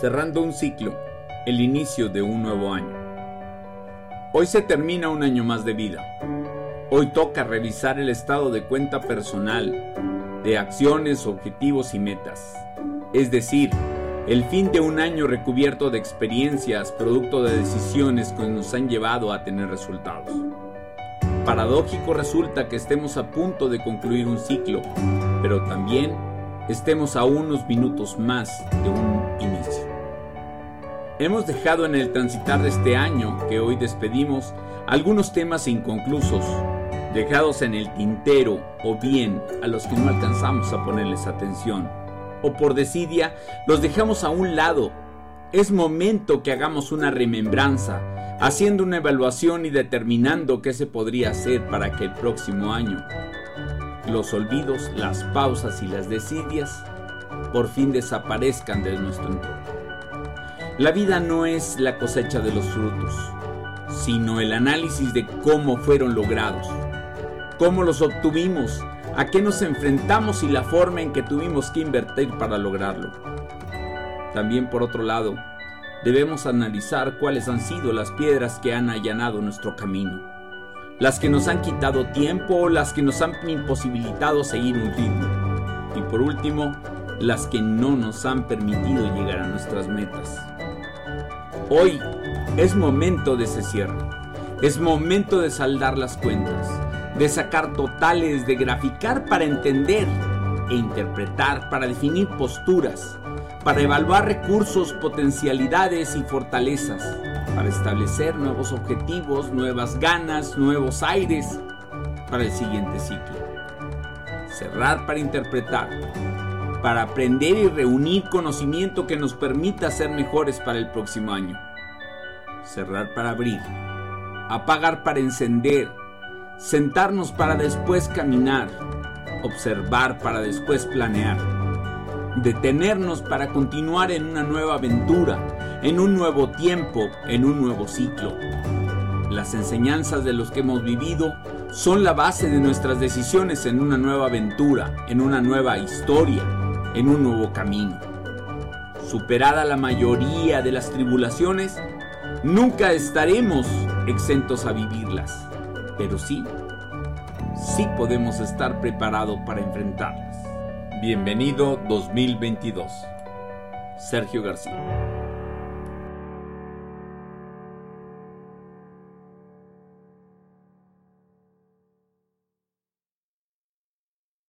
cerrando un ciclo, el inicio de un nuevo año. Hoy se termina un año más de vida. Hoy toca revisar el estado de cuenta personal, de acciones, objetivos y metas. Es decir, el fin de un año recubierto de experiencias, producto de decisiones que nos han llevado a tener resultados. Paradójico resulta que estemos a punto de concluir un ciclo, pero también estemos a unos minutos más de un inicio. Hemos dejado en el transitar de este año que hoy despedimos algunos temas inconclusos, dejados en el tintero o bien a los que no alcanzamos a ponerles atención, o por desidia los dejamos a un lado. Es momento que hagamos una remembranza, haciendo una evaluación y determinando qué se podría hacer para que el próximo año los olvidos, las pausas y las desidias por fin desaparezcan de nuestro entorno. La vida no es la cosecha de los frutos, sino el análisis de cómo fueron logrados, cómo los obtuvimos, a qué nos enfrentamos y la forma en que tuvimos que invertir para lograrlo. También por otro lado, debemos analizar cuáles han sido las piedras que han allanado nuestro camino las que nos han quitado tiempo o las que nos han imposibilitado seguir un ritmo. Y por último, las que no nos han permitido llegar a nuestras metas. Hoy es momento de ese cierre. Es momento de saldar las cuentas, de sacar totales, de graficar para entender e interpretar, para definir posturas, para evaluar recursos, potencialidades y fortalezas para establecer nuevos objetivos, nuevas ganas, nuevos aires para el siguiente ciclo. Cerrar para interpretar, para aprender y reunir conocimiento que nos permita ser mejores para el próximo año. Cerrar para abrir, apagar para encender, sentarnos para después caminar, observar para después planear, detenernos para continuar en una nueva aventura, en un nuevo tiempo, en un nuevo ciclo. Las enseñanzas de los que hemos vivido son la base de nuestras decisiones en una nueva aventura, en una nueva historia, en un nuevo camino. Superada la mayoría de las tribulaciones, nunca estaremos exentos a vivirlas, pero sí, sí podemos estar preparados para enfrentarlas. Bienvenido 2022. Sergio García.